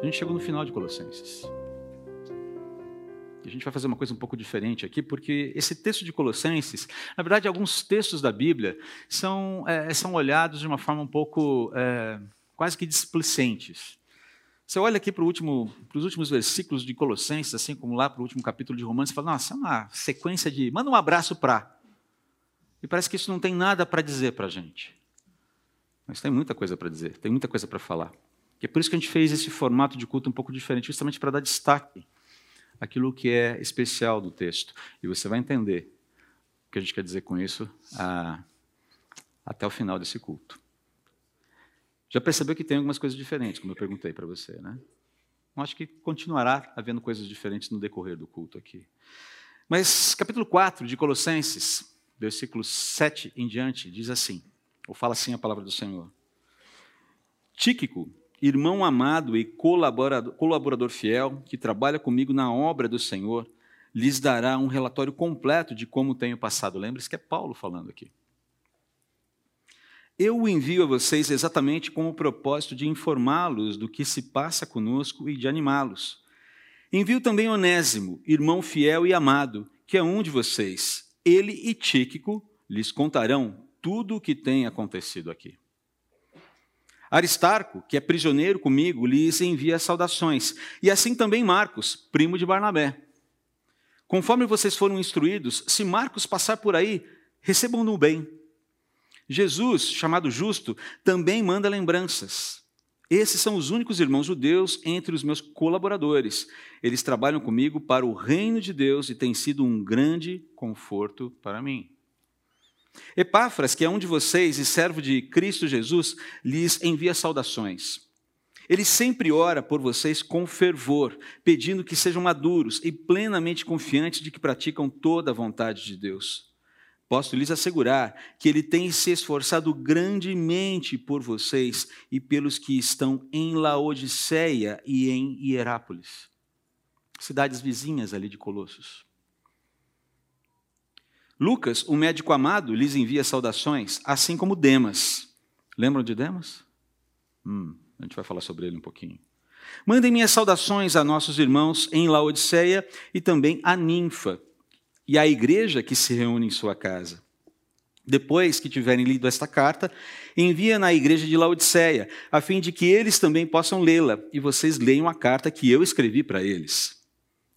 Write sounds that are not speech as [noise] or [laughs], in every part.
A gente chegou no final de Colossenses. A gente vai fazer uma coisa um pouco diferente aqui, porque esse texto de Colossenses, na verdade, alguns textos da Bíblia são, é, são olhados de uma forma um pouco é, quase que displicentes. Você olha aqui para, último, os últimos versículos de Colossenses, assim como lá para o último capítulo de Romanos, e fala, nossa, é uma sequência de. Manda um abraço para. E parece que isso não tem nada para dizer para a gente. Mas tem muita coisa para dizer, tem muita coisa para falar. E é por isso que a gente fez esse formato de culto um pouco diferente, justamente para dar destaque àquilo que é especial do texto. E você vai entender o que a gente quer dizer com isso a, até o final desse culto. Já percebeu que tem algumas coisas diferentes, como eu perguntei para você, né? Eu acho que continuará havendo coisas diferentes no decorrer do culto aqui. Mas capítulo 4 de Colossenses, versículos 7 em diante, diz assim, ou fala assim a palavra do Senhor. Tíquico, irmão amado e colaborador, colaborador fiel, que trabalha comigo na obra do Senhor, lhes dará um relatório completo de como tenho passado. Lembre-se que é Paulo falando aqui. Eu o envio a vocês exatamente com o propósito de informá-los do que se passa conosco e de animá-los. Envio também Onésimo, irmão fiel e amado, que é um de vocês. Ele e Tíquico lhes contarão tudo o que tem acontecido aqui. Aristarco, que é prisioneiro comigo, lhes envia saudações, e assim também Marcos, primo de Barnabé. Conforme vocês foram instruídos, se Marcos passar por aí, recebam-no bem. Jesus, chamado Justo, também manda lembranças. Esses são os únicos irmãos judeus entre os meus colaboradores. Eles trabalham comigo para o reino de Deus e têm sido um grande conforto para mim. Epáfras, que é um de vocês e servo de Cristo Jesus, lhes envia saudações. Ele sempre ora por vocês com fervor, pedindo que sejam maduros e plenamente confiantes de que praticam toda a vontade de Deus. Posso lhes assegurar que ele tem se esforçado grandemente por vocês e pelos que estão em Laodiceia e em Hierápolis, cidades vizinhas ali de Colossos. Lucas, o médico amado, lhes envia saudações, assim como Demas. Lembram de Demas? Hum, a gente vai falar sobre ele um pouquinho. Mandem minhas saudações a nossos irmãos em Laodiceia e também a Ninfa e à igreja que se reúne em sua casa. Depois que tiverem lido esta carta, envia na igreja de Laodiceia, a fim de que eles também possam lê-la e vocês leiam a carta que eu escrevi para eles.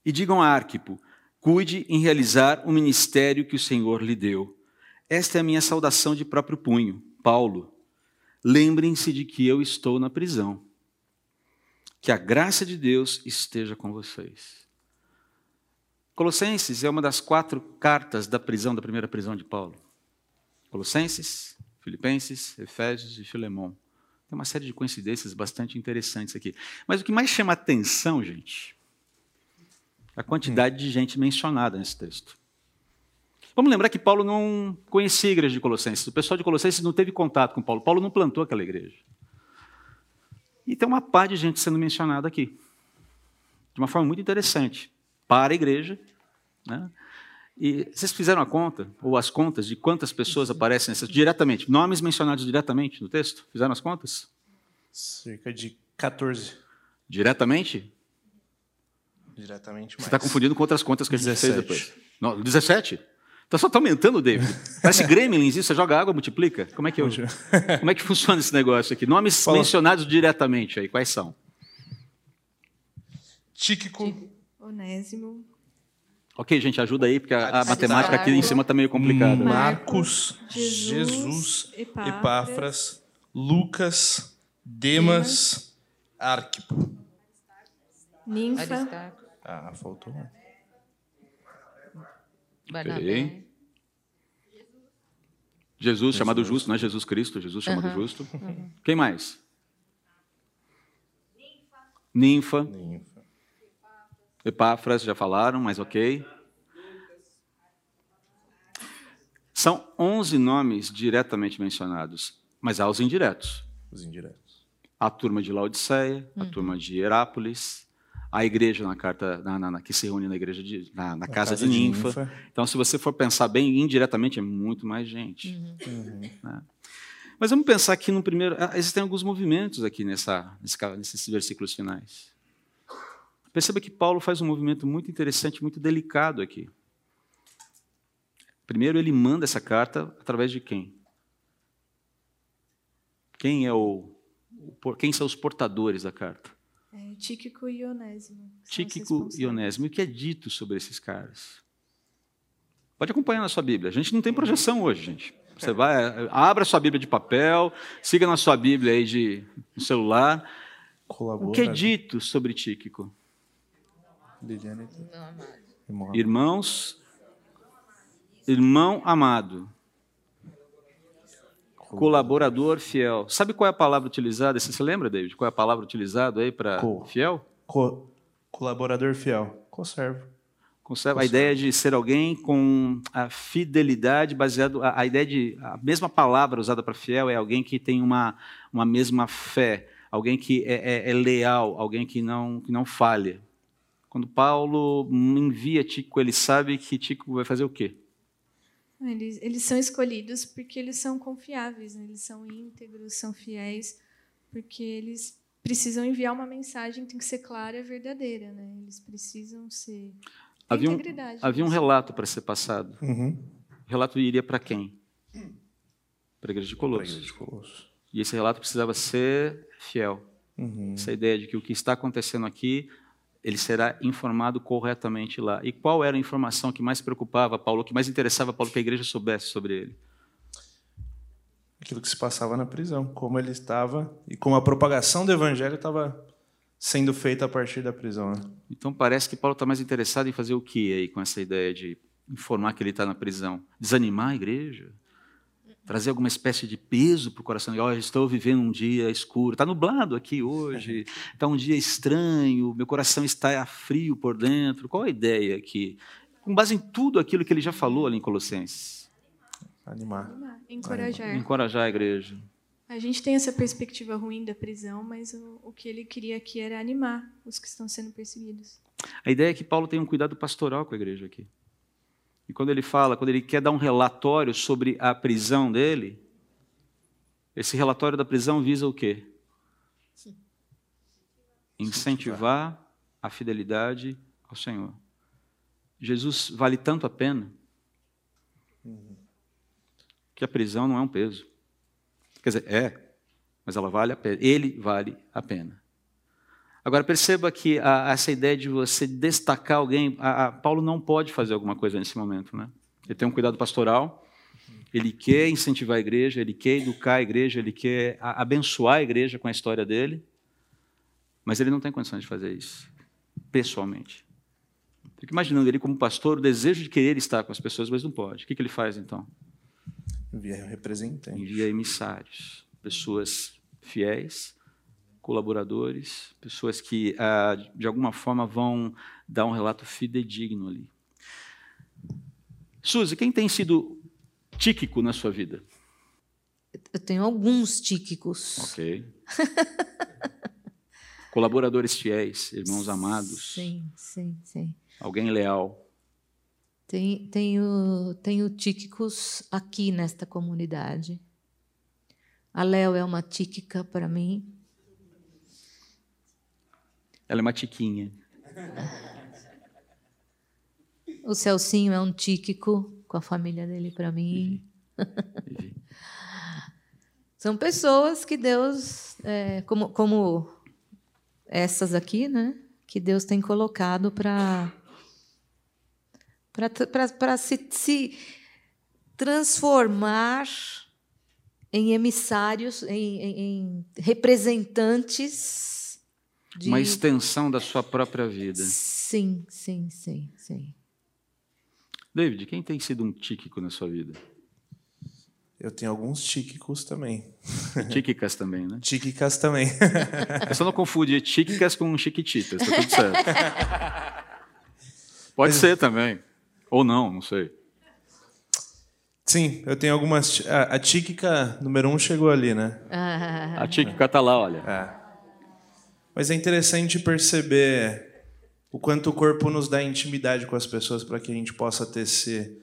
E digam a Arquipo, Cuide em realizar o ministério que o Senhor lhe deu. Esta é a minha saudação de próprio punho. Paulo, lembrem-se de que eu estou na prisão. Que a graça de Deus esteja com vocês. Colossenses é uma das quatro cartas da prisão, da primeira prisão de Paulo. Colossenses, Filipenses, Efésios e Filemão. Tem uma série de coincidências bastante interessantes aqui. Mas o que mais chama atenção, gente, a quantidade de gente mencionada nesse texto. Vamos lembrar que Paulo não conhecia a igreja de Colossenses. O pessoal de Colossenses não teve contato com Paulo. Paulo não plantou aquela igreja. E tem uma par de gente sendo mencionada aqui. De uma forma muito interessante. Para a igreja. Né? E vocês fizeram a conta, ou as contas, de quantas pessoas aparecem nessas, diretamente? Nomes mencionados diretamente no texto? Fizeram as contas? Cerca de 14. Diretamente? Diretamente mais. Você está confundindo com outras contas que a gente 17. fez depois. Não, 17? Então só está aumentando, David. Parece [laughs] gremlins isso, você joga água, multiplica. Como é que, eu, [laughs] como é que funciona esse negócio aqui? Nomes Fala. mencionados diretamente aí, quais são? Tíquico. Onésimo. Ok, gente, ajuda aí, porque a, a matemática aqui em cima está meio complicada. Marcos, Jesus, Jesus Epáfras, Epáfras, Lucas, Demas, Arquipo. Ninfa. Ah, faltou um. Okay. Jesus, chamado justo, não é Jesus Cristo, Jesus chamado uhum. justo. Uhum. Quem mais? Ninfa. Ninfa. Epáfras, já falaram, mas ok. São 11 nomes diretamente mencionados, mas há os indiretos. Os indiretos. A turma de Laodiceia, uhum. a turma de Herápolis, a igreja na carta na, na, que se reúne na igreja de, na, na casa, casa, de, ninfa. de, Então, se você for pensar bem, indiretamente é muito mais gente. Uhum. Né? Mas vamos pensar que no primeiro. Ah, existem alguns movimentos aqui nessa, nesses versículos finais. Perceba que Paulo faz um movimento muito interessante, muito delicado aqui. Primeiro, ele manda essa carta através de quem? Quem é o, quem são os portadores da carta? É, Tíquico e Onésimo. Tíquico e Onésimo. E o que é dito sobre esses caras? Pode acompanhar na sua Bíblia. A gente não tem projeção hoje, gente. Você vai, abra sua Bíblia de papel, siga na sua Bíblia aí de no celular. Colabora. O que é dito sobre Tíquico? Irmãos, irmão amado, colaborador fiel. Sabe qual é a palavra utilizada? Você se lembra, David? Qual é a palavra utilizada aí para fiel? Co colaborador fiel. Conservo. Conserva a ideia de ser alguém com a fidelidade baseado a, a ideia de a mesma palavra usada para fiel é alguém que tem uma, uma mesma fé, alguém que é, é, é leal, alguém que não que não falha. Quando Paulo envia Tico, ele sabe que Tico vai fazer o quê? Eles, eles são escolhidos porque eles são confiáveis, né? eles são íntegros, são fiéis, porque eles precisam enviar uma mensagem que tem que ser clara e verdadeira. Né? Eles precisam ser. Havia um, havia um relato para ser passado. Uhum. O relato iria para quem? Para a igreja de Colossos. E esse relato precisava ser fiel. Uhum. Essa ideia de que o que está acontecendo aqui ele será informado corretamente lá. E qual era a informação que mais preocupava Paulo, que mais interessava Paulo que a igreja soubesse sobre ele? Aquilo que se passava na prisão, como ele estava e como a propagação do evangelho estava sendo feita a partir da prisão. Né? Então parece que Paulo está mais interessado em fazer o que aí com essa ideia de informar que ele está na prisão? Desanimar a igreja? Trazer alguma espécie de peso para o coração. Olha, estou vivendo um dia escuro, está nublado aqui hoje, está [laughs] um dia estranho, meu coração está frio por dentro. Qual a ideia aqui? Com base em tudo aquilo que ele já falou ali em Colossenses. Animar. Encorajar. Encorajar a igreja. A gente tem essa perspectiva ruim da prisão, mas o, o que ele queria aqui era animar os que estão sendo perseguidos. A ideia é que Paulo tem um cuidado pastoral com a igreja aqui. E quando ele fala, quando ele quer dar um relatório sobre a prisão dele, esse relatório da prisão visa o quê? Incentivar a fidelidade ao Senhor. Jesus vale tanto a pena que a prisão não é um peso. Quer dizer, é, mas ela vale a pena. Ele vale a pena. Agora perceba que a, essa ideia de você destacar alguém, a, a, Paulo não pode fazer alguma coisa nesse momento, né? Ele tem um cuidado pastoral, ele quer incentivar a igreja, ele quer educar a igreja, ele quer abençoar a igreja com a história dele, mas ele não tem condições de fazer isso pessoalmente. Fico imaginando ele como pastor, o desejo de querer estar com as pessoas, mas não pode. O que, que ele faz então? Envia representantes. Envia emissários, pessoas fiéis colaboradores, pessoas que, ah, de alguma forma, vão dar um relato fidedigno ali. Suzy, quem tem sido tíquico na sua vida? Eu tenho alguns tíquicos. Ok. [laughs] Colaboradores fiéis, irmãos amados. Sim, sim, sim. Alguém leal. Tenho, tenho, tenho tíquicos aqui nesta comunidade. A Léo é uma tíquica para mim. Ela é uma tiquinha. [laughs] O Celcinho é um tíquico com a família dele para mim. [laughs] São pessoas que Deus, é, como, como essas aqui, né? Que Deus tem colocado para para se, se transformar em emissários, em, em, em representantes de... Uma extensão da sua própria vida. Sim, sim, sim, sim. David, quem tem sido um tíquico na sua vida? Eu tenho alguns tíquicos também. Tíquicas também, né? Tíquicas também. [laughs] É só não confundir tíquicas com chiquititas, tá tudo certo. Pode Mas... ser também. Ou não, não sei. Sim, eu tenho algumas. A, a tíquica número um chegou ali, né? A tíquica tá lá, olha. É. Mas é interessante perceber o quanto o corpo nos dá intimidade com as pessoas para que a gente possa ter esse,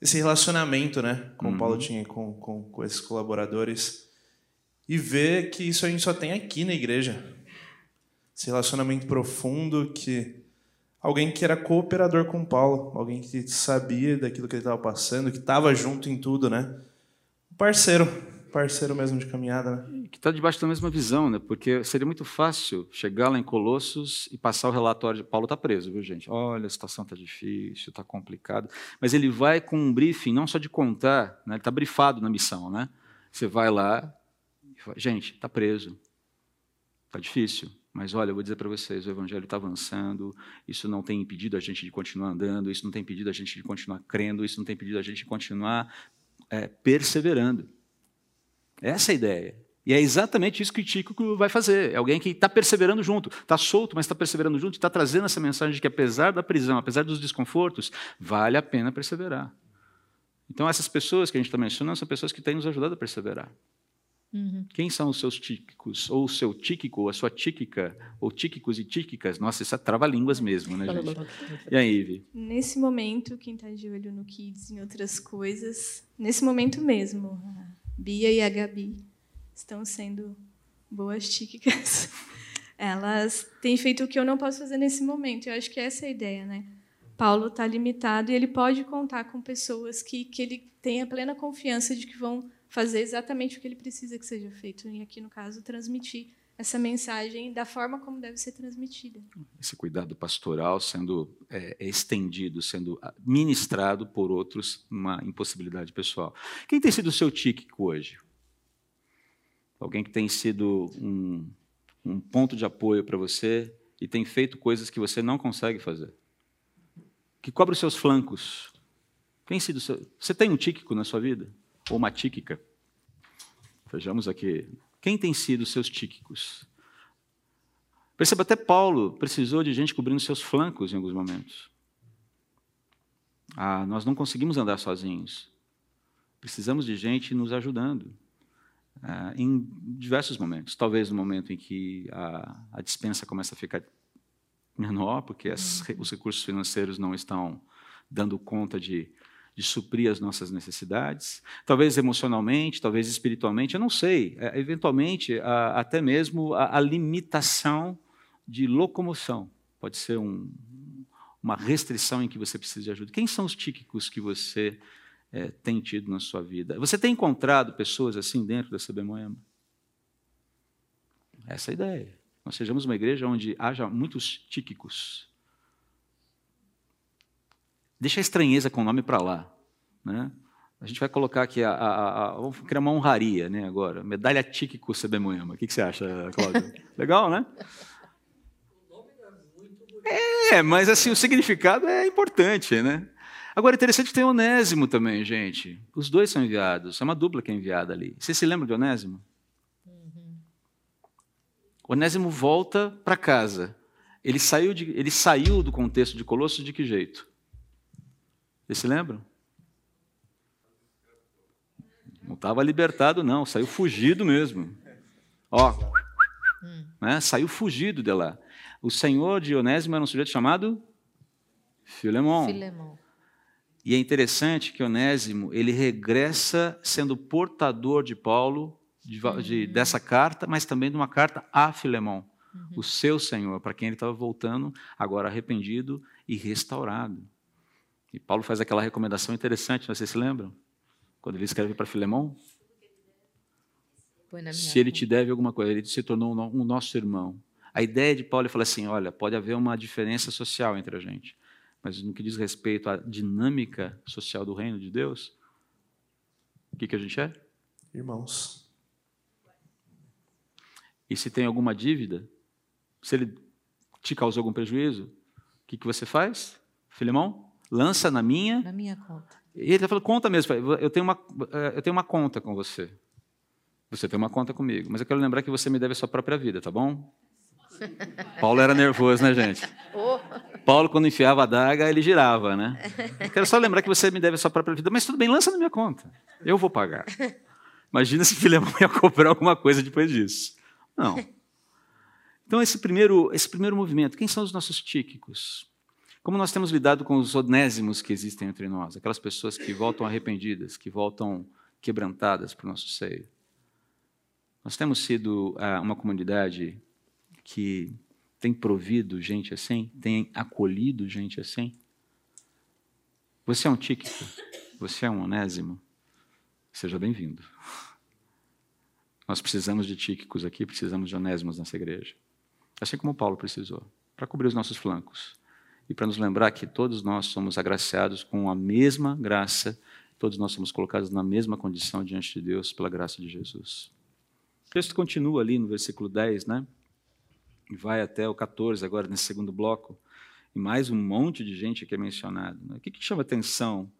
esse relacionamento, né? Como uhum. o Paulo tinha com, com, com esses colaboradores. e ver que isso a gente só tem aqui na igreja. Esse relacionamento profundo que alguém que era cooperador com Paulo, alguém que sabia daquilo que ele estava passando, que estava junto em tudo, né? Parceiro, parceiro mesmo de caminhada, né? Que está debaixo da mesma visão, né? Porque seria muito fácil chegar lá em Colossos e passar o relatório de Paulo está preso, viu, gente? Olha, a situação está difícil, está complicado. Mas ele vai com um briefing, não só de contar, né? ele está brifado na missão, né? Você vai lá, Gente, está preso. Está difícil. Mas olha, eu vou dizer para vocês, o evangelho está avançando, isso não tem impedido a gente de continuar andando, isso não tem impedido a gente de continuar crendo, isso não tem impedido a gente de continuar é, perseverando. Essa é a ideia. E é exatamente isso que o Tico vai fazer. É alguém que está perseverando junto, está solto, mas está perseverando junto, está trazendo essa mensagem de que apesar da prisão, apesar dos desconfortos, vale a pena perseverar. Então, essas pessoas que a gente está mencionando são pessoas que têm nos ajudado a perseverar. Uhum. Quem são os seus tíquicos? Ou o seu tíquico, a sua tíquica, ou tíquicos e tíquicas? Nossa, isso é trava-línguas mesmo, né, gente? E aí, Ivi? Nesse momento, quem está de olho no Kids e em outras coisas, nesse momento mesmo, Bia e a Gabi estão sendo boas tíquicas. [laughs] Elas têm feito o que eu não posso fazer nesse momento. Eu acho que essa é a ideia, né? Paulo está limitado e ele pode contar com pessoas que, que ele tenha plena confiança de que vão fazer exatamente o que ele precisa que seja feito. E aqui, no caso, transmitir essa mensagem da forma como deve ser transmitida. Esse cuidado pastoral sendo é, é estendido, sendo ministrado por outros, uma impossibilidade pessoal. Quem tem sido o seu tíquico hoje? Alguém que tem sido um, um ponto de apoio para você e tem feito coisas que você não consegue fazer? Que cobre os seus flancos? Quem sido seu... Você tem um tíquico na sua vida? ou uma tíquica. Vejamos aqui. Quem tem sido seus tíquicos? Perceba, até Paulo precisou de gente cobrindo seus flancos em alguns momentos. Ah, nós não conseguimos andar sozinhos. Precisamos de gente nos ajudando. Ah, em diversos momentos. Talvez no momento em que a, a dispensa começa a ficar menor, porque as, os recursos financeiros não estão dando conta de de suprir as nossas necessidades, talvez emocionalmente, talvez espiritualmente, eu não sei, é, eventualmente a, até mesmo a, a, limitação de locomoção pode ser um, uma restrição em que você precisa de ajuda. Quem são os típicos que você é, tem tido na sua vida? Você tem encontrado pessoas assim dentro da CB Moema? Essa é a ideia. Nós sejamos uma igreja onde haja muitos típicos Deixa a estranheza com o nome para lá. Né? A gente vai colocar aqui, a, a, a, vamos criar uma honraria né, agora. Medalha Tíquico CB Moema. O que, que você acha, Cláudio? [laughs] Legal, né? É, mas assim, o significado é importante, né? Agora, interessante que tem Onésimo também, gente. Os dois são enviados. É uma dupla que é enviada ali. Você se lembra de Onésimo? Uhum. Onésimo volta para casa. Ele saiu, de, ele saiu do contexto de Colossos de que jeito? Vocês se lembram? Não estava libertado, não, saiu fugido mesmo. Ó, né? saiu fugido de lá. O senhor de Onésimo era um sujeito chamado Filemon. Filemon. E é interessante que Onésimo ele regressa sendo portador de Paulo de, de, uhum. dessa carta, mas também de uma carta a Filemon, uhum. o seu senhor, para quem ele estava voltando agora arrependido e restaurado. E Paulo faz aquela recomendação interessante, vocês se lembram? Quando ele escreve para Filemão? Se ele te deve alguma coisa, ele se tornou um nosso irmão. A ideia de Paulo é falar assim: olha, pode haver uma diferença social entre a gente, mas no que diz respeito à dinâmica social do reino de Deus, o que, que a gente é? Irmãos. E se tem alguma dívida, se ele te causou algum prejuízo, o que, que você faz, Filemão? Lança na minha. Na minha conta. E ele falou, conta mesmo, eu tenho, uma, eh, eu tenho uma conta com você. Você tem uma conta comigo, mas eu quero lembrar que você me deve a sua própria vida, tá bom? [laughs] Paulo era nervoso, né, gente? Oh. Paulo, quando enfiava a daga, ele girava, né? Eu quero só lembrar que você me deve a sua própria vida, mas tudo bem, lança na minha conta. Eu vou pagar. Imagina se Filemão ia cobrar alguma coisa depois disso. Não. Então, esse primeiro, esse primeiro movimento, quem são os nossos tíquicos? Como nós temos lidado com os onésimos que existem entre nós, aquelas pessoas que voltam arrependidas, que voltam quebrantadas para o nosso seio? Nós temos sido ah, uma comunidade que tem provido gente assim, tem acolhido gente assim. Você é um Tíquico, você é um Onésimo, seja bem-vindo. Nós precisamos de Tíquicos aqui, precisamos de Onésimos nessa igreja. Assim como Paulo precisou, para cobrir os nossos flancos e para nos lembrar que todos nós somos agraciados com a mesma graça, todos nós somos colocados na mesma condição diante de Deus pela graça de Jesus. O texto continua ali no versículo 10, né? E vai até o 14, agora nesse segundo bloco, e mais um monte de gente que é mencionado. Né? O que, que chama atenção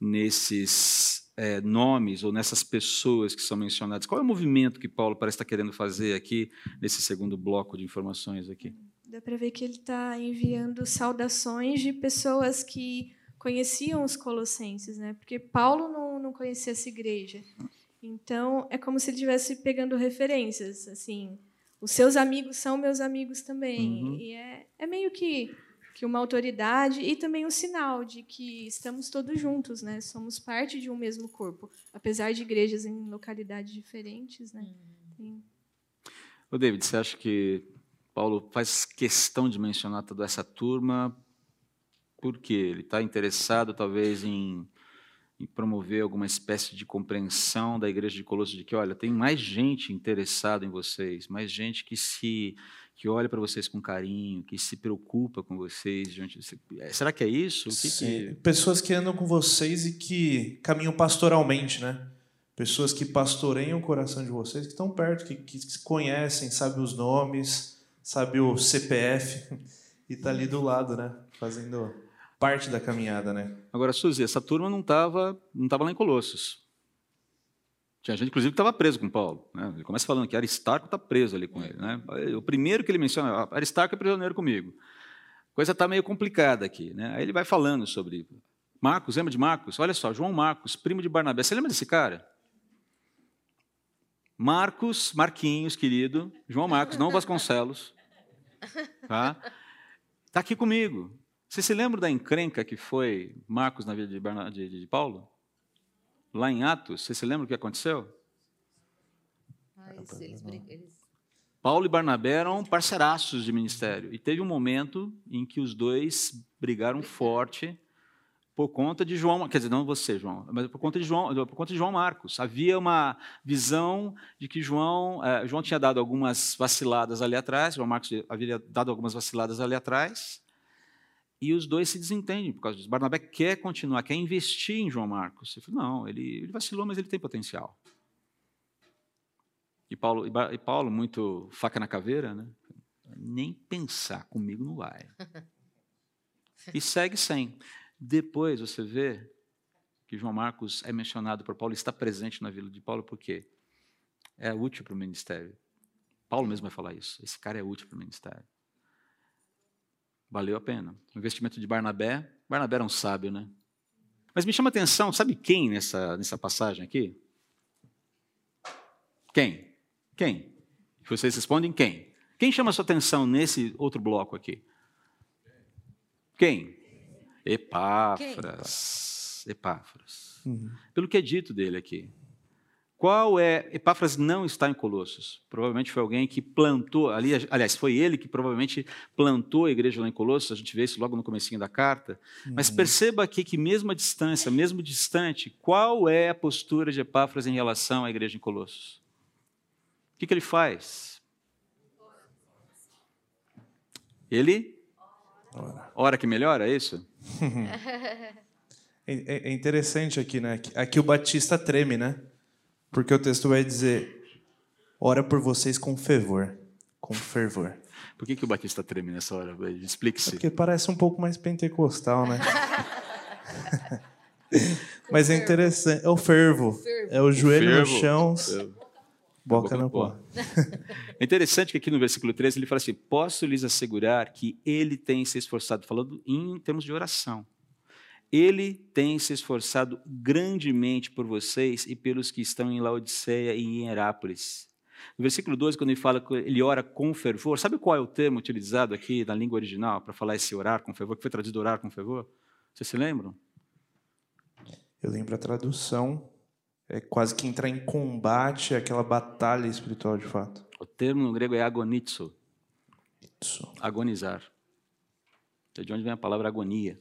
nesses é, nomes ou nessas pessoas que são mencionadas? Qual é o movimento que Paulo parece estar querendo fazer aqui nesse segundo bloco de informações aqui? Dá para ver que ele está enviando saudações de pessoas que conheciam os colossenses, né? Porque Paulo não, não conhecia essa igreja. Então é como se ele estivesse pegando referências, assim. Os seus amigos são meus amigos também. Uhum. E é, é meio que que uma autoridade e também um sinal de que estamos todos juntos, né? Somos parte de um mesmo corpo, apesar de igrejas em localidades diferentes, né? Tem... Ô David, você acha que Paulo faz questão de mencionar toda essa turma porque ele está interessado talvez em, em, promover alguma espécie de compreensão da igreja de Colossos de que, olha, tem mais gente interessada em vocês, mais gente que se que olha para vocês com carinho, que se preocupa com vocês. De... É, será que é isso? Que. Que... Pessoas que andam com vocês e que caminham pastoralmente, né? Pessoas que pastoreiam o coração de vocês, que estão perto, que, que se conhecem, sabem os nomes, sabe o CPF [laughs] e está ali do lado, né? Fazendo parte da caminhada, né? Agora, Suzy, essa turma não estava não tava lá em Colossos. Tinha gente, inclusive, que estava preso com Paulo. Né? Ele começa falando que Aristarco está preso ali com ele. Né? O primeiro que ele menciona, Aristarco é prisioneiro comigo. A coisa está meio complicada aqui. Né? Aí ele vai falando sobre Marcos, lembra de Marcos? Olha só, João Marcos, primo de Barnabé. Você lembra desse cara? Marcos, Marquinhos, querido, João Marcos, não [laughs] Vasconcelos. Tá? Está aqui comigo. Você se lembra da encrenca que foi Marcos na vida de, de, de Paulo? lá em Atos, você se lembra o que aconteceu? Ah, eles, eles, eles... Paulo e Barnabé eram parceiraços de ministério. E teve um momento em que os dois brigaram forte por conta de João, quer dizer, não você, João, mas por conta de João, por conta de João Marcos. Havia uma visão de que João, eh, João tinha dado algumas vaciladas ali atrás, João Marcos havia dado algumas vaciladas ali atrás, e os dois se desentendem por causa disso. Barnabé quer continuar, quer investir em João Marcos. Ele falou, não, ele, ele vacilou, mas ele tem potencial. E Paulo, e Paulo, muito faca na caveira, né? nem pensar, comigo não vai. [laughs] E segue sem. Depois você vê que João Marcos é mencionado por Paulo, está presente na vida de Paulo, porque é útil para o ministério. Paulo mesmo vai falar isso. Esse cara é útil para o ministério. Valeu a pena. O investimento de Barnabé. Barnabé era um sábio, né? Mas me chama a atenção, sabe quem nessa, nessa passagem aqui? Quem? Quem? Vocês respondem quem? Quem chama a sua atenção nesse outro bloco aqui? Quem? Epáfras. Quem? Epáfras. Uhum. Pelo que é dito dele aqui. Qual é. Epáfras não está em Colossos. Provavelmente foi alguém que plantou, ali, aliás, foi ele que provavelmente plantou a igreja lá em Colossos, a gente vê isso logo no comecinho da carta. Uhum. Mas perceba aqui que, mesmo à distância, mesmo distante, qual é a postura de Epáfras em relação à igreja em Colossos? O que, que ele faz? Ele? Ora. Ora que melhora, é isso? [laughs] É, é, é interessante aqui, né? Aqui o Batista treme, né? Porque o texto vai dizer: ora por vocês com fervor. Com fervor. Por que, que o Batista treme nessa hora? Explique-se. É porque parece um pouco mais pentecostal, né? [laughs] Mas é interessante. É o fervo. É o joelho o no chão, boca no pó. [laughs] É interessante que aqui no versículo 13 ele fala assim: Posso lhes assegurar que ele tem se esforçado, falando em termos de oração. Ele tem se esforçado grandemente por vocês e pelos que estão em Laodiceia e em Herápolis. No versículo 12, quando ele fala que ele ora com fervor, sabe qual é o termo utilizado aqui na língua original para falar esse orar com fervor, que foi traduzido orar com fervor? Vocês se lembram? Eu lembro a tradução é quase que entrar em combate, aquela batalha espiritual de fato. O termo no grego é agonizo, Isso. agonizar. É de onde vem a palavra agonia.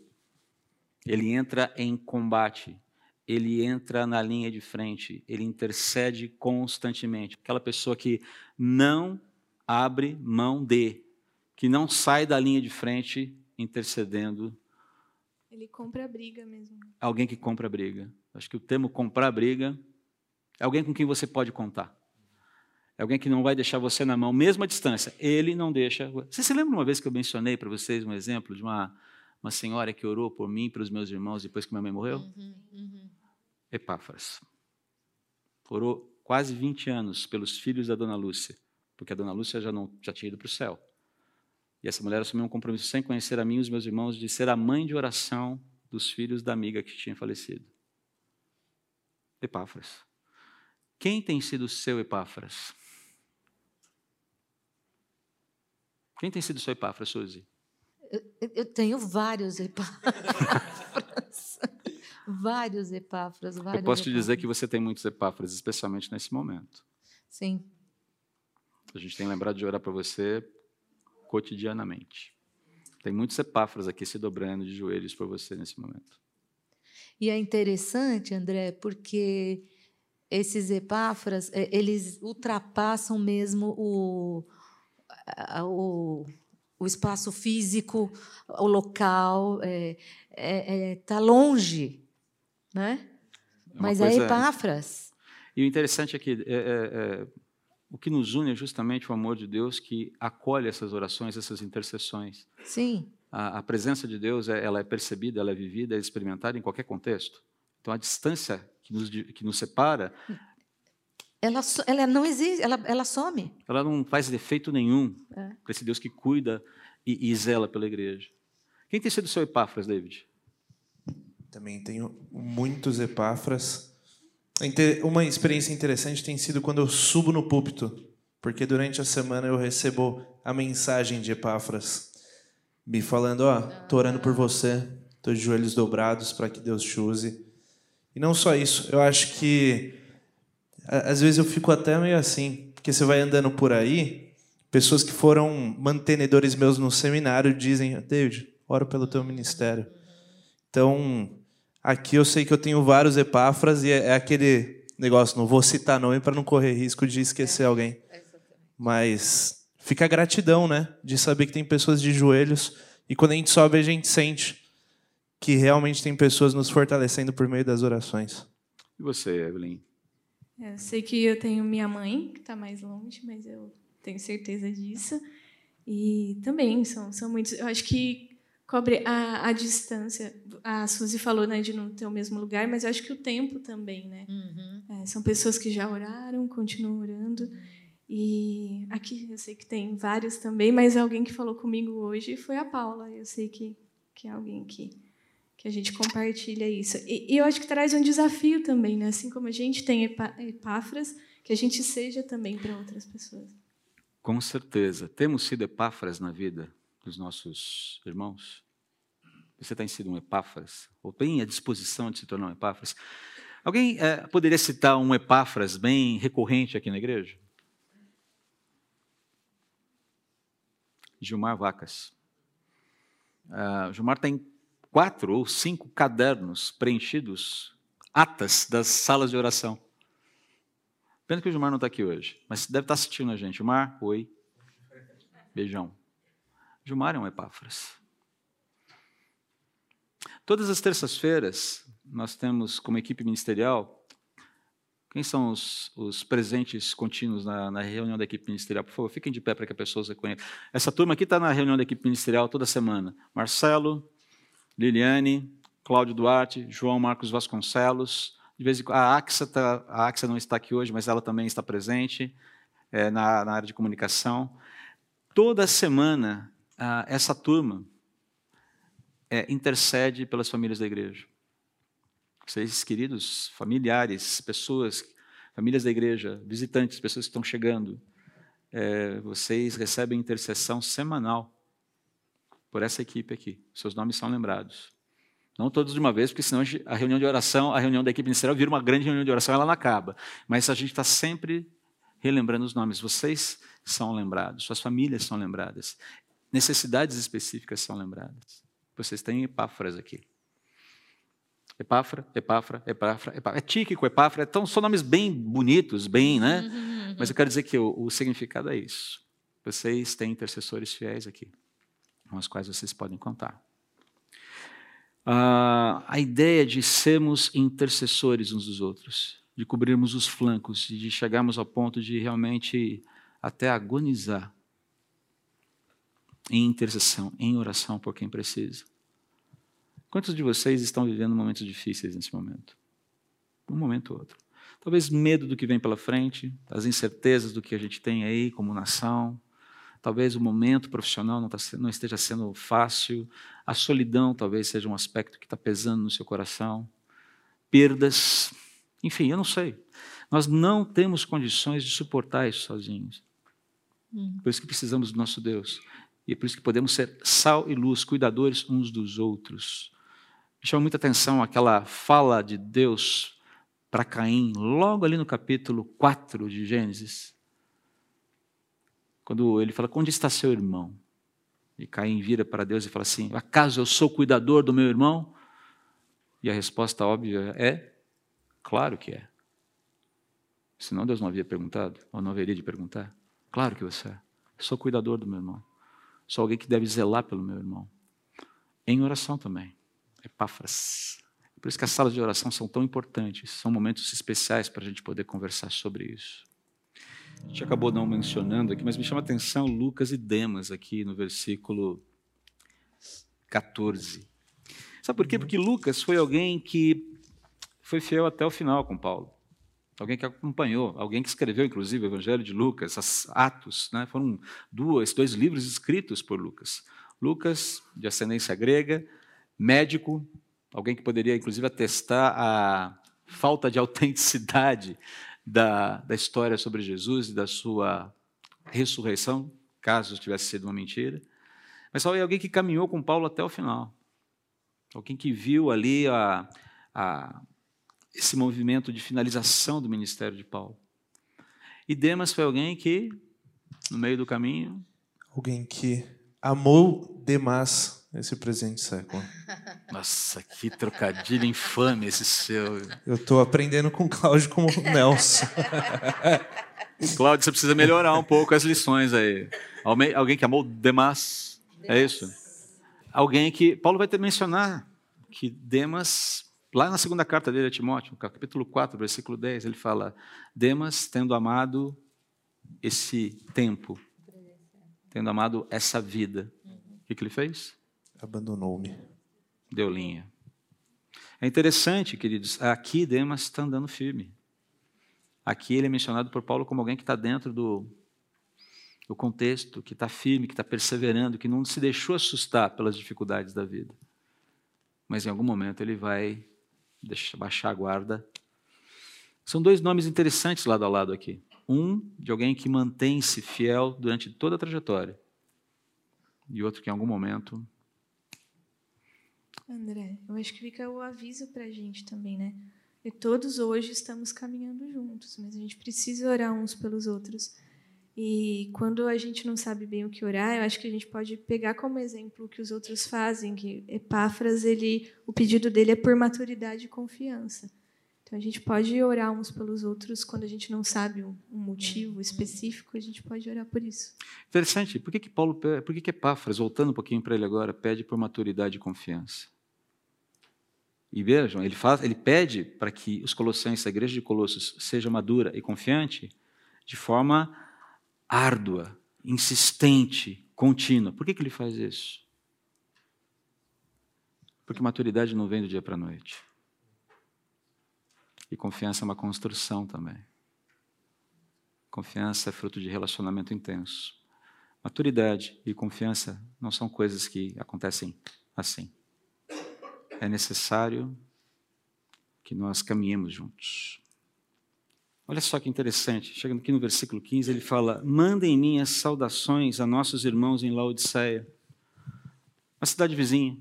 Ele entra em combate, ele entra na linha de frente, ele intercede constantemente. Aquela pessoa que não abre mão de, que não sai da linha de frente intercedendo. Ele compra a briga mesmo. Alguém que compra a briga. Acho que o termo comprar a briga é alguém com quem você pode contar. É alguém que não vai deixar você na mão, mesmo à distância. Ele não deixa. Você se lembra uma vez que eu mencionei para vocês um exemplo de uma, uma senhora que orou por mim e para os meus irmãos depois que minha mãe morreu? Uhum, uhum. Epáfras. Orou quase 20 anos pelos filhos da dona Lúcia, porque a dona Lúcia já, não, já tinha ido para o céu. E essa mulher assumiu um compromisso sem conhecer a mim e os meus irmãos de ser a mãe de oração dos filhos da amiga que tinha falecido. Epáfras. Quem tem sido o seu Epáfras? Quem tem sido o seu Epáfras, Suzy? Eu, eu tenho vários epáfras. [laughs] vários epáfras. Vários Eu posso te dizer epáfras. que você tem muitos Epáfras, especialmente nesse momento. Sim. A gente tem lembrado de orar para você cotidianamente. Tem muitos Epáfras aqui se dobrando de joelhos por você nesse momento. E é interessante, André, porque esses epáfras, eh, eles ultrapassam mesmo o, o, o espaço físico, o local, está é, é, é, tá longe, né? É Mas é epáfras. E o interessante é que é, é, é, o que nos une é justamente o amor de Deus que acolhe essas orações, essas intercessões. Sim, A, a presença de Deus é, ela é percebida, ela é vivida, é experimentada em qualquer contexto. Então a distância que nos, que nos separa, ela, so- ela não existe, ela, ela some. ela não faz defeito nenhum É. para esse Deus que cuida e, e zela pela igreja. Quem tem sido o seu Epáfras, David? Também tenho muitos epáfras. Uma experiência interessante tem sido quando eu subo no púlpito, porque durante a semana eu recebo a mensagem de epáfras, me falando: Ó, tô orando por você, tô de joelhos dobrados para que Deus te use. E não só isso, eu acho que às vezes eu fico até meio assim, porque você vai andando por aí, pessoas que foram mantenedores meus no seminário dizem: David, oro pelo teu ministério. Então, aqui eu sei que eu tenho vários epáfras e é, é aquele negócio, não vou citar nome para não correr risco de esquecer alguém. Mas fica a gratidão, né? De saber que tem pessoas de joelhos e quando a gente sobe, a gente sente que realmente tem pessoas nos fortalecendo por meio das orações. E você, Evelyn? É, Eu sei que eu tenho minha mãe, que está mais longe, mas eu tenho certeza disso. E também são, são muitos. Eu acho que cobre a, a distância. A Suzy falou né, de não ter o mesmo lugar, mas eu acho que o tempo também. Né? É, são pessoas que já oraram, continuam orando. E aqui eu sei que tem vários também, mas alguém que falou comigo hoje foi a Paula. Eu sei que, que é alguém que, que a gente compartilha isso. E, e eu acho que traz um desafio também, né? assim como a gente tem epá- epáfras, que a gente seja também para outras pessoas. Com certeza. Temos sido Epáfras na vida dos nossos irmãos? Você tem sido um Epáfras? Ou tem a disposição de se tornar um Epáfras? Alguém eh, poderia citar um Epáfras bem recorrente aqui na igreja? Gilmar Vacas. Ah, Gilmar tem quatro ou cinco cadernos preenchidos, atas das salas de oração. Pena que o Gilmar não está aqui hoje, mas deve estar assistindo a gente. Gilmar, oi. Beijão. Gilmar é um Epáfras. Todas as terças-feiras, nós temos como equipe ministerial. Quem são os, os presentes contínuos na, na reunião da equipe ministerial? Por favor, fiquem de pé para que a pessoa se conheça. Essa turma aqui está na reunião da equipe ministerial toda semana. Marcelo, Liliane, Cláudio Duarte, João Marcos Vasconcelos. De vez em quando, a Axa, tá, a Axa não está aqui hoje, mas ela também está presente é, na, na área de comunicação. Toda semana, ah, essa turma é, intercede pelas famílias da igreja. Vocês, queridos familiares, pessoas, famílias da igreja, visitantes, pessoas que estão chegando, é, vocês recebem intercessão semanal por essa equipe aqui. Seus nomes são lembrados. Não todos de uma vez, porque senão a reunião de oração, a reunião da equipe ministerial vira uma grande reunião de oração, ela não acaba. Mas a gente está sempre relembrando os nomes. Vocês são lembrados, suas famílias são lembradas, necessidades específicas são lembradas. Vocês têm epáforas aqui. Epáfra, Epáfra, Epáfra, Epáfra. É Tíquico, Epáfra, então são nomes bem bonitos, bem, né? Uhum. Mas eu quero dizer que o, o significado é isso. Vocês têm intercessores fiéis aqui, com os quais vocês podem contar. Uh, a ideia de sermos intercessores uns dos outros, de cobrirmos os flancos, de chegarmos ao ponto de realmente até agonizar em intercessão, em oração por quem precisa. Quantos de vocês estão vivendo momentos difíceis nesse momento? Um momento ou outro. Talvez medo do que vem pela frente, as incertezas do que a gente tem aí como nação, talvez o momento profissional não, tá, não esteja sendo fácil, a solidão talvez seja um aspecto que está pesando no seu coração, perdas, enfim, eu não sei. Nós não temos condições de suportar isso sozinhos. Hum. Por isso que precisamos do nosso Deus. E é por isso que podemos ser sal e luz, cuidadores uns dos outros. Me chama muita atenção aquela fala de Deus para Caim, logo ali no capítulo 4 de Gênesis. Quando ele fala, onde está seu irmão? E Caim vira para Deus e fala assim: Acaso eu sou cuidador do meu irmão? E a resposta óbvia é: Claro que é. Senão Deus não havia perguntado, ou não haveria de perguntar. Claro que você é. Sou cuidador do meu irmão. Sou alguém que deve zelar pelo meu irmão. Em oração também. Epáfras. Por isso que as salas de oração são tão importantes. São momentos especiais para a gente poder conversar sobre isso. A gente acabou não mencionando aqui, mas me chama a atenção Lucas e Demas aqui no versículo 14. Sabe por quê? Porque Lucas foi alguém que foi fiel até o final com Paulo. Alguém que acompanhou, alguém que escreveu, inclusive, o Evangelho de Lucas, Atos, né? foram duas, dois livros escritos por Lucas. Lucas, de ascendência grega, médico, alguém que poderia, inclusive, atestar a falta de [laughs] autenticidade da, da história sobre Jesus e da sua ressurreição, caso tivesse sido uma mentira. Mas só alguém que caminhou com Paulo até o final. Alguém que viu ali a, a, esse movimento de finalização do ministério de Paulo. E Demas foi alguém que, no meio do caminho. Alguém que amou demais esse presente século. Nossa, que trocadilho infame esse seu. Eu estou aprendendo com o Cláudio como o Nelson. [laughs] Cláudio, você precisa melhorar um pouco as lições aí. Alguém que amou Demas, é isso? Alguém que. Paulo vai ter mencionar que Demas, lá na segunda carta dele a Timóteo, capítulo 4, versículo 10, ele fala: Demas, tendo amado esse tempo, tendo amado essa vida, o que, que ele fez? abandonou-me. Deu linha. É interessante, queridos, aqui Demas está andando firme. Aqui ele é mencionado por Paulo como alguém que está dentro do, do contexto, que está firme, que está perseverando, que não se deixou assustar pelas dificuldades da vida. Mas em algum momento ele vai deixar, baixar a guarda. São dois nomes interessantes lado a lado aqui. Um de alguém que mantém-se fiel durante toda a trajetória, e outro que em algum momento André, eu acho que fica o aviso para a gente também, né? E todos hoje estamos caminhando juntos, mas a gente precisa orar uns pelos outros. E quando a gente não sabe bem o que orar, eu acho que a gente pode pegar como exemplo o que os outros fazem, que Epáfras, ele, o pedido dele é por maturidade e confiança. Então a gente pode orar uns pelos outros quando a gente não sabe um motivo específico, a gente pode orar por isso. Interessante. Por que que Paulo, por que que Epáfras, voltando um pouquinho para ele agora, pede por maturidade e confiança? E vejam, ele, faz, ele pede para que os colossenses, a igreja de Colossos, seja madura e confiante de forma árdua, insistente, contínua. Por que, que ele faz isso? Porque maturidade não vem do dia para a noite. E confiança é uma construção também. Confiança é fruto de relacionamento intenso. Maturidade e confiança não são coisas que acontecem assim é necessário que nós caminhemos juntos. Olha só que interessante, chegando aqui no versículo 15, ele fala: Mandem minhas saudações a nossos irmãos em Laodiceia, uma cidade vizinha.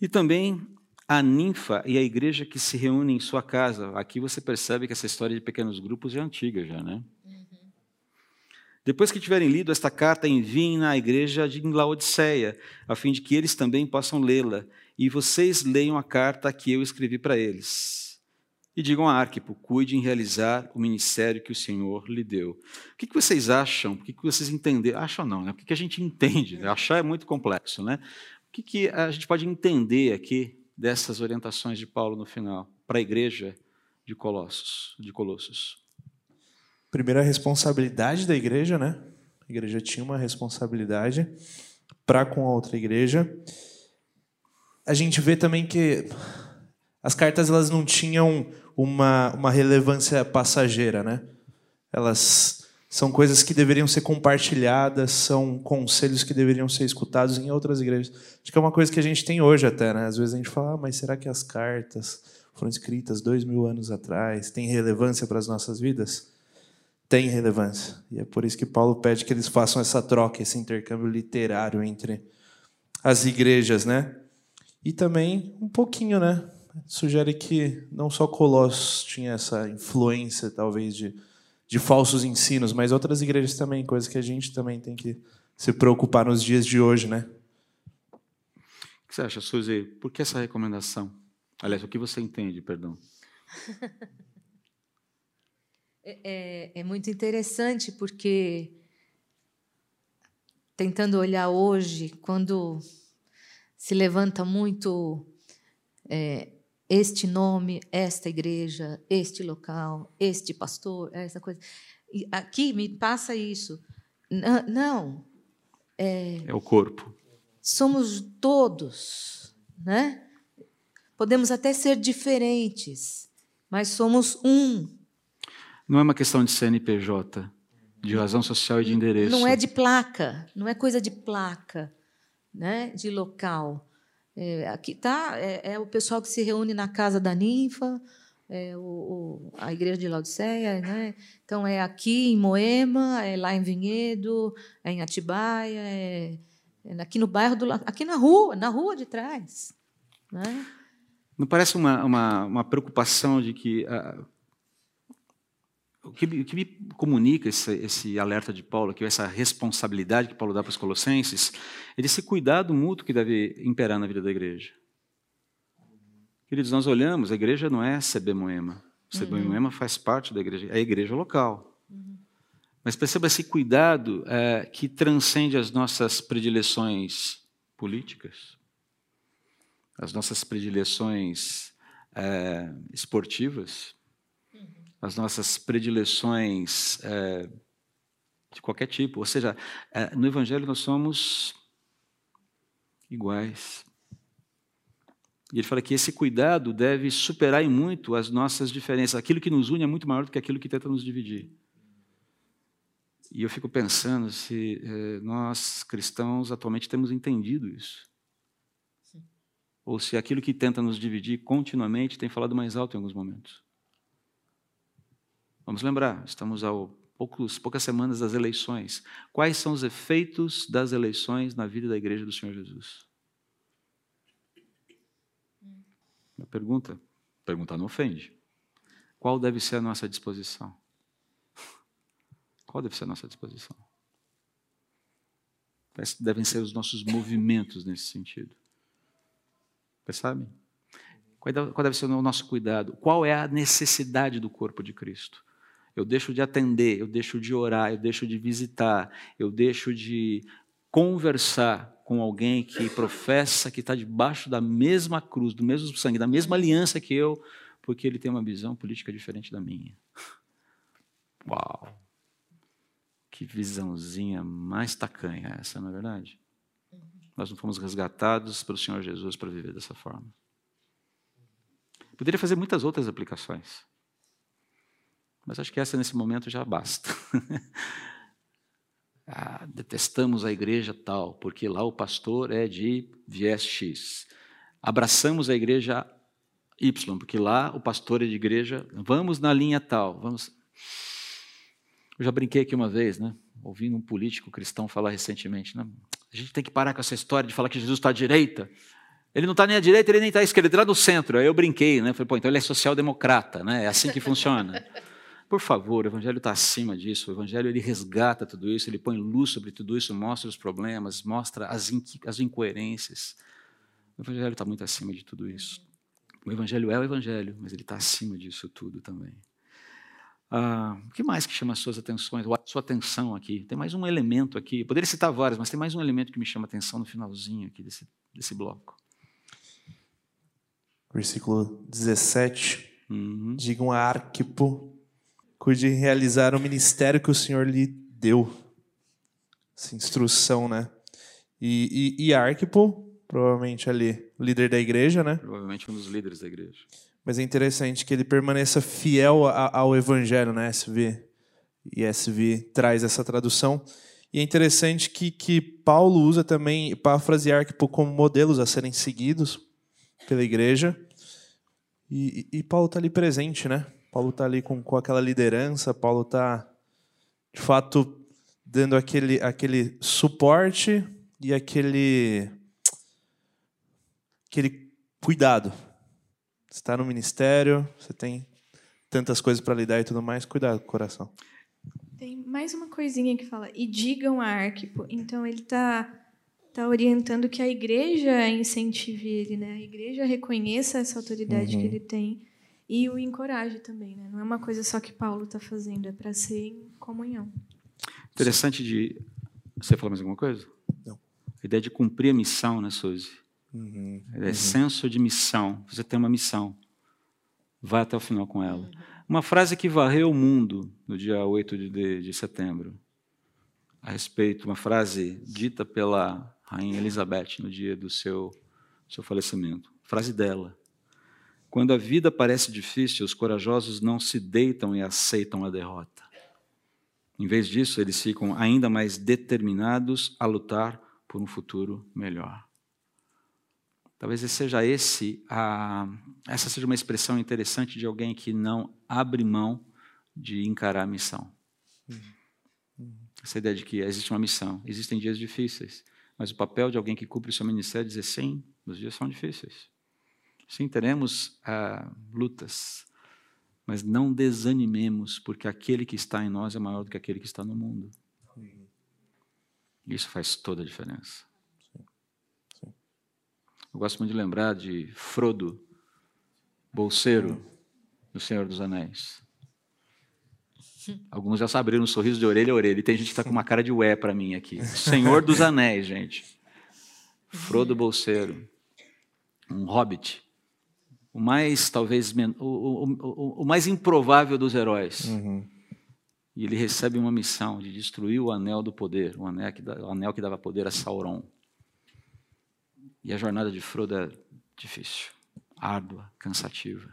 E também a ninfa e a igreja que se reúnem em sua casa. Aqui você percebe que essa história de pequenos grupos é antiga já, né? Depois que tiverem lido esta carta, enviem na igreja de Laodiceia, a fim de que eles também possam lê-la, e vocês leiam a carta que eu escrevi para eles. E digam a Arquipo, cuide em realizar o ministério que o Senhor lhe deu. O que vocês acham? O que vocês entenderam? Acham não, né? O que a gente entende? Achar é muito complexo, né? O que a gente pode entender aqui dessas orientações de Paulo no final para a igreja de Colossos, de Colossos? Primeira responsabilidade da igreja, né? A igreja tinha uma responsabilidade para com a outra igreja. A gente vê também que as cartas elas não tinham uma, uma relevância passageira, né? Elas são coisas que deveriam ser compartilhadas, são conselhos que deveriam ser escutados em outras igrejas. Acho que é uma coisa que a gente tem hoje até, né? Às vezes a gente fala, ah, mas será que as cartas foram escritas dois mil anos atrás têm relevância para as nossas vidas? Tem relevância. E é por isso que Paulo pede que eles façam essa troca, esse intercâmbio literário entre as igrejas, né? E também um pouquinho, né? Sugere que não só Colossos tinha essa influência, talvez, de de falsos ensinos, mas outras igrejas também, coisa que a gente também tem que se preocupar nos dias de hoje, né? O que você acha, Suzy? Por que essa recomendação? Aliás, o que você entende, perdão? [laughs] é, é, é muito interessante porque tentando olhar hoje, quando se levanta muito é, este nome, esta igreja, este local, este pastor, essa coisa. E aqui me passa isso. Não. É, é o corpo. Somos todos, né? Podemos até ser diferentes, mas somos um. Não é uma questão de CNPJ, de razão social e de endereço. Não é de placa, não é coisa de placa, né? De local. É, aqui tá, é, é, o pessoal que se reúne na casa da ninfa, é o, o, a igreja de Laodiceia, né? Então é aqui em Moema, é lá em Vinhedo, é em Atibaia, é, é aqui no bairro do aqui na rua, na rua de trás, né? Não parece uma, uma, uma preocupação de que uh, o que, o que me comunica esse, esse, alerta de Paulo, que essa responsabilidade que Paulo dá para os colossenses, é desse cuidado mútuo que deve imperar na vida da igreja. Queridos, nós olhamos, a igreja não é CB Moema. CB uhum. Moema faz parte da igreja, é a igreja local. Uhum. Mas perceba esse cuidado é, que transcende as nossas predileções políticas, as nossas predileções é, esportivas, as nossas predileções é, de qualquer tipo. Ou seja, é, no Evangelho nós somos iguais. E ele fala que esse cuidado deve superar em muito as nossas diferenças. Aquilo que nos une é muito maior do que aquilo que tenta nos dividir. E eu fico pensando se é, nós, cristãos, atualmente temos entendido isso. Ou se aquilo que tenta nos dividir continuamente tem falado mais alto em alguns momentos. Vamos lembrar, estamos a poucos, poucas semanas das eleições. Quais são os efeitos das eleições na vida da igreja do Senhor Jesus? Uma pergunta. Perguntar não ofende. Qual deve ser a nossa disposição? Qual deve ser a nossa disposição? Quais devem ser os nossos movimentos nesse sentido? Percebe? Qual deve ser o nosso cuidado? Qual é a necessidade do corpo de Cristo? Eu deixo de atender, eu deixo de orar, eu deixo de visitar, eu deixo de conversar com alguém que professa que está debaixo da mesma cruz, do mesmo sangue, da mesma aliança que eu, porque ele tem uma visão política diferente da minha. [laughs] Uau! Que visãozinha mais tacanha essa, não é verdade? Nós não fomos resgatados pelo Senhor Jesus para viver dessa forma. Poderia fazer muitas outras aplicações. Mas acho que essa nesse momento já basta. [laughs] ah, detestamos a igreja tal, porque lá o pastor é de viés X. Abraçamos a igreja Y, porque lá o pastor é de igreja. Vamos na linha tal. Vamos. Eu já brinquei aqui uma vez, né? Ouvindo um político cristão falar recentemente, né? A gente tem que parar com essa história de falar que Jesus está à direita. Ele não está nem à direita, ele nem está à esquerda, ele está no centro. Aí eu brinquei, né? Falei, pô, então ele é social-democrata, né? É assim que funciona. [laughs] Por favor, o Evangelho está acima disso. O Evangelho ele resgata tudo isso, ele põe luz sobre tudo isso, mostra os problemas, mostra as, as incoerências. O Evangelho está muito acima de tudo isso. O Evangelho é o Evangelho, mas ele está acima disso tudo também. Ah, o que mais que chama as suas atenções, a sua atenção aqui? Tem mais um elemento aqui. poderia citar vários, mas tem mais um elemento que me chama a atenção no finalzinho aqui desse, desse bloco. Versículo 17. Uhum. Digam a Arquipo, cuide realizar o ministério que o Senhor lhe deu. Essa instrução, né? E, e, e Arquipo, provavelmente ali, líder da igreja, né? Provavelmente um dos líderes da igreja. Mas é interessante que ele permaneça fiel ao evangelho, né? SV. E SV traz essa tradução. E é interessante que, que Paulo usa também Epáfras e Arquipo como modelos a serem seguidos pela igreja. E, e, e Paulo está ali presente, né? Paulo está ali com, com aquela liderança, Paulo está, de fato, dando aquele, aquele suporte e aquele, aquele cuidado você está no ministério, você tem tantas coisas para lidar e tudo mais, cuidado com o coração. Tem mais uma coisinha que fala, e digam a Arquipo. Então, ele está tá orientando que a igreja incentive ele, né? a igreja reconheça essa autoridade uhum. que ele tem e o encoraje também. Né? Não é uma coisa só que Paulo está fazendo, é para ser em comunhão. Interessante de. Você falou mais alguma coisa? Não. A ideia de cumprir a missão, né, Suzy? Uhum, é uhum. senso de missão. Você tem uma missão. Vai até o final com ela. Uhum. Uma frase que varreu o mundo no dia 8 de, de setembro, a respeito, uma frase dita pela Rainha Elizabeth no dia do seu, seu falecimento. Frase dela. Quando a vida parece difícil, os corajosos não se deitam e aceitam a derrota. Em vez disso, eles ficam ainda mais determinados a lutar por um futuro melhor. Talvez seja esse a, essa seja uma expressão interessante de alguém que não abre mão de encarar a missão. Essa ideia de que existe uma missão, existem dias difíceis, mas o papel de alguém que cumpre o seu ministério é dizer sim, os dias são difíceis. Sim, teremos ah, lutas, mas não desanimemos, porque aquele que está em nós é maior do que aquele que está no mundo. Isso faz toda a diferença. Eu gosto muito de lembrar de Frodo, bolseiro do Senhor dos Anéis. Alguns já abriram um sorriso de orelha a orelha. E tem gente que está com uma cara de ué para mim aqui. Senhor dos Anéis, gente. Frodo Bolseiro. Um hobbit. O mais, talvez, o, o, o, mais improvável dos heróis. Uhum. E ele recebe uma missão de destruir o anel do poder, o anel que, o anel que dava poder a Sauron. E a jornada de Frodo é difícil, árdua, cansativa.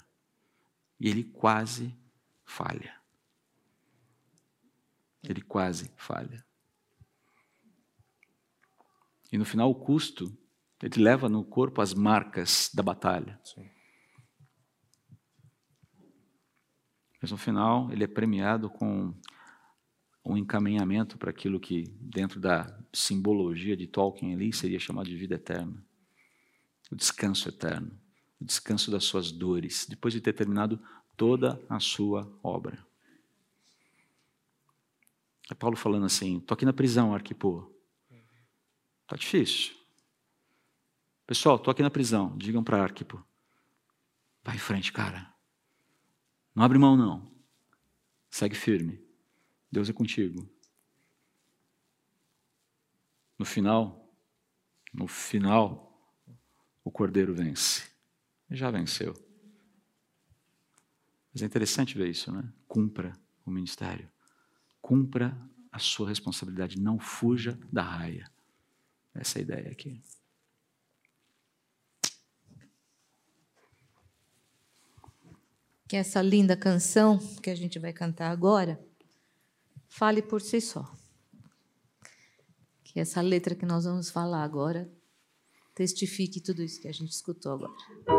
E ele quase falha. Ele quase falha. E no final, o custo, ele leva no corpo as marcas da batalha. Sim. Mas no final, ele é premiado com um encaminhamento para aquilo que, dentro da simbologia de Tolkien ali, seria chamado de vida eterna o descanso eterno, o descanso das suas dores, depois de ter terminado toda a sua obra. É Paulo falando assim: estou aqui na prisão, Arquipo. Está difícil. Pessoal, estou aqui na prisão. Digam para Arquipo: vai em frente, cara. Não abre mão, não. Segue firme. Deus é contigo. No final, no final, o cordeiro vence. Já venceu. Mas é interessante ver isso, né? Cumpra o ministério. Cumpra a sua responsabilidade. Não fuja da raia. Essa é a ideia aqui. Que essa linda canção que a gente vai cantar agora fale por si só. Que essa letra que nós vamos falar agora testifique tudo isso que a gente escutou agora.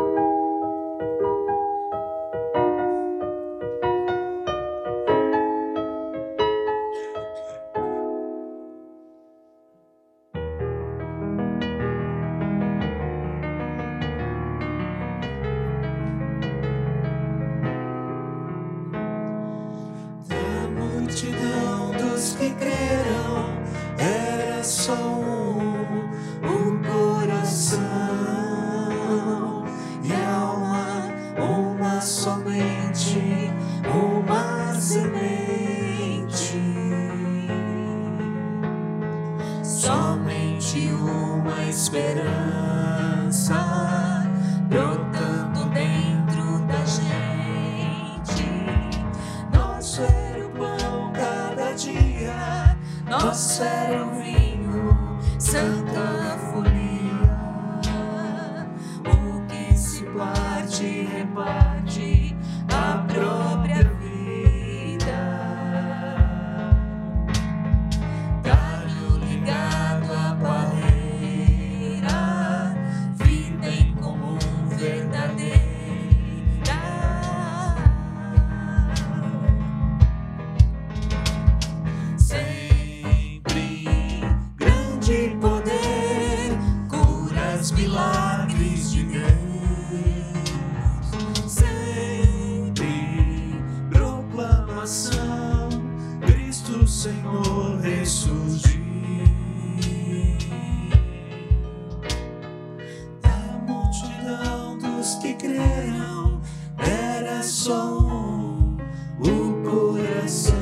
Coração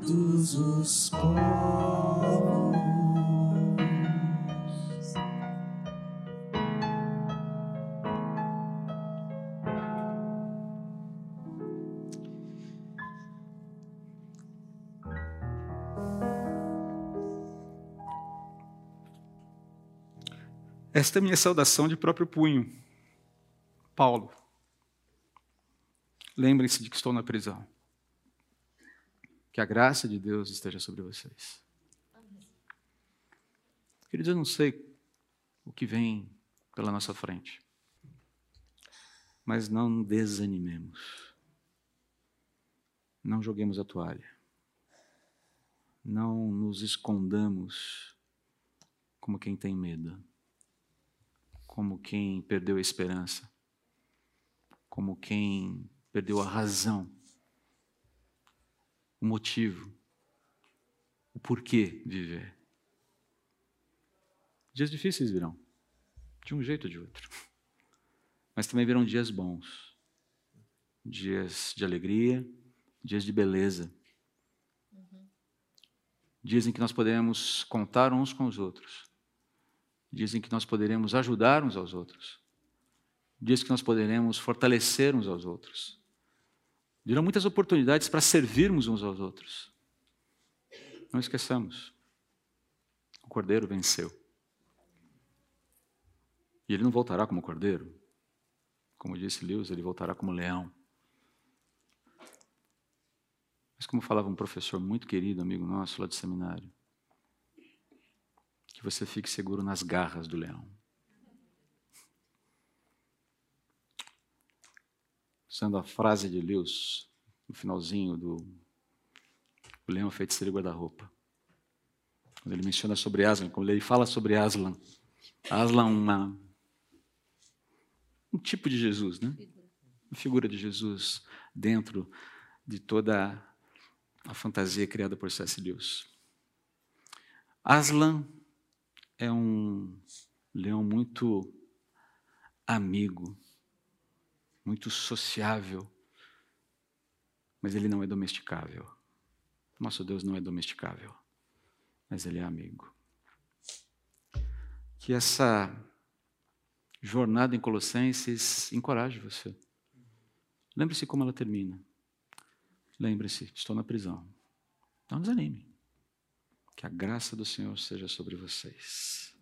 todos os povos. Esta é minha saudação de próprio punho. Paulo. Lembrem-se de que estou na prisão. Que a graça de Deus esteja sobre vocês. Queridos, eu não sei o que vem pela nossa frente. Mas não desanimemos. Não joguemos a toalha. Não nos escondamos como quem tem medo como quem perdeu a esperança, como quem perdeu a razão, o motivo, o porquê viver. Dias difíceis virão, de um jeito ou de outro, mas também virão dias bons, dias de alegria, dias de beleza, dias em que nós podemos contar uns com os outros. Dias em que nós poderemos ajudar uns aos outros, dias que nós poderemos fortalecer uns aos outros. Dirão muitas oportunidades para servirmos uns aos outros. Não esqueçamos, o cordeiro venceu. E ele não voltará como cordeiro. Como disse Lewis, ele voltará como leão. Mas como falava um professor muito querido, amigo nosso lá do seminário, que você fique seguro nas garras do leão. Usando a frase de Lewis, no finalzinho do O Leão Feiticeiro Guarda-Roupa. Quando ele menciona sobre Aslan, quando ele fala sobre Aslan, Aslan uma, um um tipo de Jesus, né? Uma figura de Jesus dentro de toda a fantasia criada por C.S. Lewis. Aslan é um leão muito amigo, muito sociável, mas ele não é domesticável. Nosso Deus não é domesticável, mas ele é amigo. Que essa jornada em Colossenses encoraje você. Lembre-se como ela termina. Lembre-se, estou na prisão. Não desanime. Que a graça do Senhor seja sobre vocês.